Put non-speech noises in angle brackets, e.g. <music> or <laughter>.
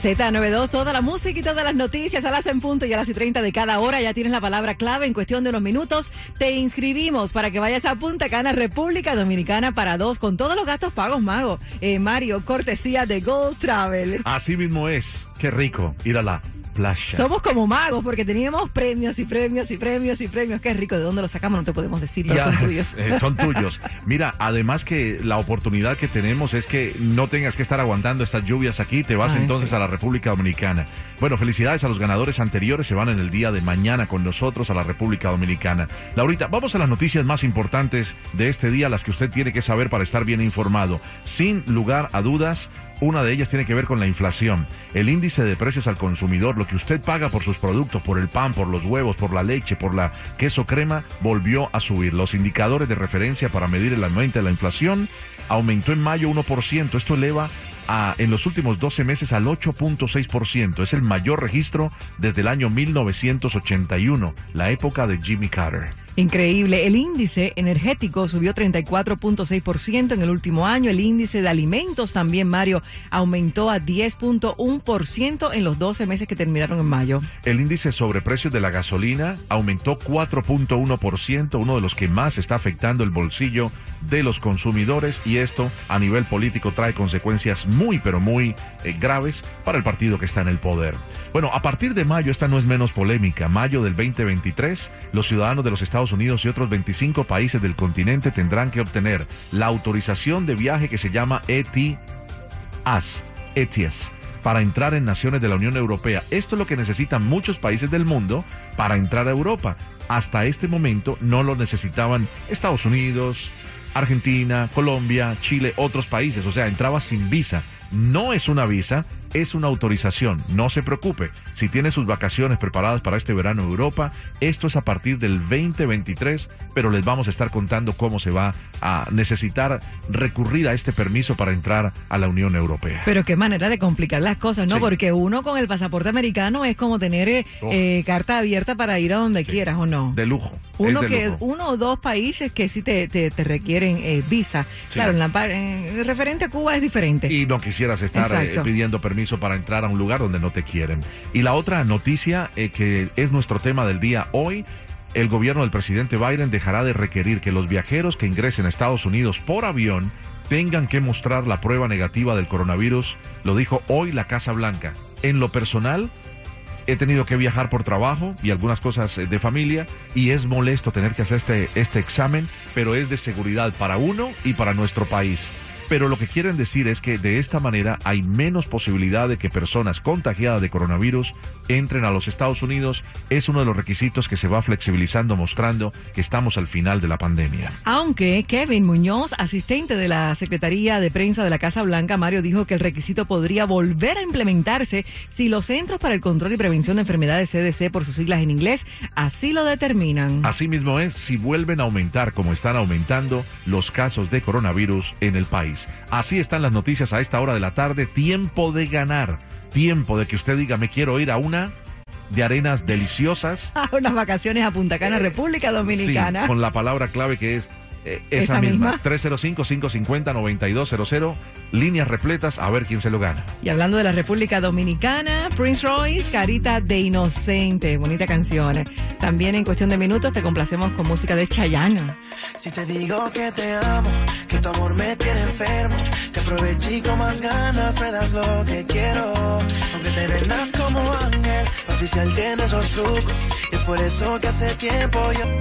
Z92, toda la música y todas las noticias a las en punto y a las y 30 de cada hora. Ya tienes la palabra clave en cuestión de unos minutos. Te inscribimos para que vayas a Punta Cana, República Dominicana para dos con todos los gastos pagos, Mago. Eh, Mario, cortesía de Gold Travel. Así mismo es. Qué rico ir la playa. Somos como magos porque teníamos premios y premios y premios y premios. Qué rico. ¿De dónde los sacamos? No te podemos decir, pero Ya, son tuyos. <laughs> eh, son tuyos. Mira, además que la oportunidad que tenemos es que no tengas que estar aguantando estas lluvias aquí, te vas entonces sí. a la República Dominicana. Bueno, felicidades a los ganadores anteriores, se van en el día de mañana con nosotros a la República Dominicana. Laurita, vamos a las noticias más importantes de este día, las que usted tiene que saber para estar bien informado. Sin lugar a dudas, una de ellas tiene que ver con la inflación. El índice de precios al consumidor, lo que usted paga por sus productos, por el pan, por los huevos, por la leche, por la queso crema, volvió a subir. Los indicadores de referencia para medir el aumento de la inflación aumentó en mayo 1%. Esto eleva a, en los últimos 12 meses al 8.6%. Es el mayor registro desde el año 1981, la época de Jimmy Carter. Increíble. El índice energético subió 34.6% en el último año. El índice de alimentos también, Mario, aumentó a 10.1% en los 12 meses que terminaron en mayo. El índice sobre precios de la gasolina aumentó 4.1%, uno de los que más está afectando el bolsillo de los consumidores y esto a nivel político trae consecuencias muy pero muy eh, graves para el partido que está en el poder. Bueno, a partir de mayo esta no es menos polémica. Mayo del 2023, los ciudadanos de los Estados Unidos y otros 25 países del continente tendrán que obtener la autorización de viaje que se llama ETIAS, ETIAS, para entrar en naciones de la Unión Europea. Esto es lo que necesitan muchos países del mundo para entrar a Europa. Hasta este momento no lo necesitaban Estados Unidos, Argentina, Colombia, Chile, otros países. O sea, entraba sin visa. No es una visa, es una autorización. No se preocupe. Si tiene sus vacaciones preparadas para este verano en Europa, esto es a partir del 2023, pero les vamos a estar contando cómo se va a necesitar recurrir a este permiso para entrar a la Unión Europea. Pero qué manera de complicar las cosas, ¿no? Sí. Porque uno con el pasaporte americano es como tener eh, Oh. eh, carta abierta para ir a donde Sí. quieras, ¿o no? De lujo. Uno es de que lujo. uno o dos países que sí te, te, te requieren eh, visa. Sí. Claro, en la en referente a Cuba es diferente. Y no quisieras estar eh, pidiendo permiso para entrar a un lugar donde no te quieren. Y la otra noticia eh, que es nuestro tema del día hoy. El gobierno del presidente Biden dejará de requerir que los viajeros que ingresen a Estados Unidos por avión tengan que mostrar la prueba negativa del coronavirus, lo dijo hoy la Casa Blanca. En lo personal, he tenido que viajar por trabajo y algunas cosas eh, de familia y es molesto tener que hacer este, este examen, pero es de seguridad para uno y para nuestro país. Pero lo que quieren decir es que de esta manera hay menos posibilidad de que personas contagiadas de coronavirus entren a los Estados Unidos. Es uno de los requisitos que se va flexibilizando mostrando que estamos al final de la pandemia. Aunque Kevin Muñoz, asistente de la Secretaría de Prensa de la Casa Blanca, Mario dijo que el requisito podría volver a implementarse si los Centros para el Control y Prevención de Enfermedades CDC, por sus siglas en inglés, así lo determinan. Asimismo es si vuelven a aumentar como están aumentando los casos de coronavirus en el país. Así están las noticias a esta hora de la tarde. Tiempo de ganar. Tiempo de que usted diga me quiero ir a una de arenas deliciosas. <laughs> A unas vacaciones a Punta Cana, República Dominicana. Sí, con la palabra clave que es eh, esa, Esa misma. misma. 305-550-9200. Líneas repletas, a ver quién se lo gana. Y hablando de la República Dominicana, Prince Royce, Carita de Inocente, bonita canción. También en cuestión de minutos te complacemos con música de Chayanne. Si te digo que te amo, que tu amor me tiene enfermo, te aproveché y con más ganas me das lo que quiero. Aunque te vendas como ángel, oficial tiene esos trucos, y es por eso que hace tiempo yo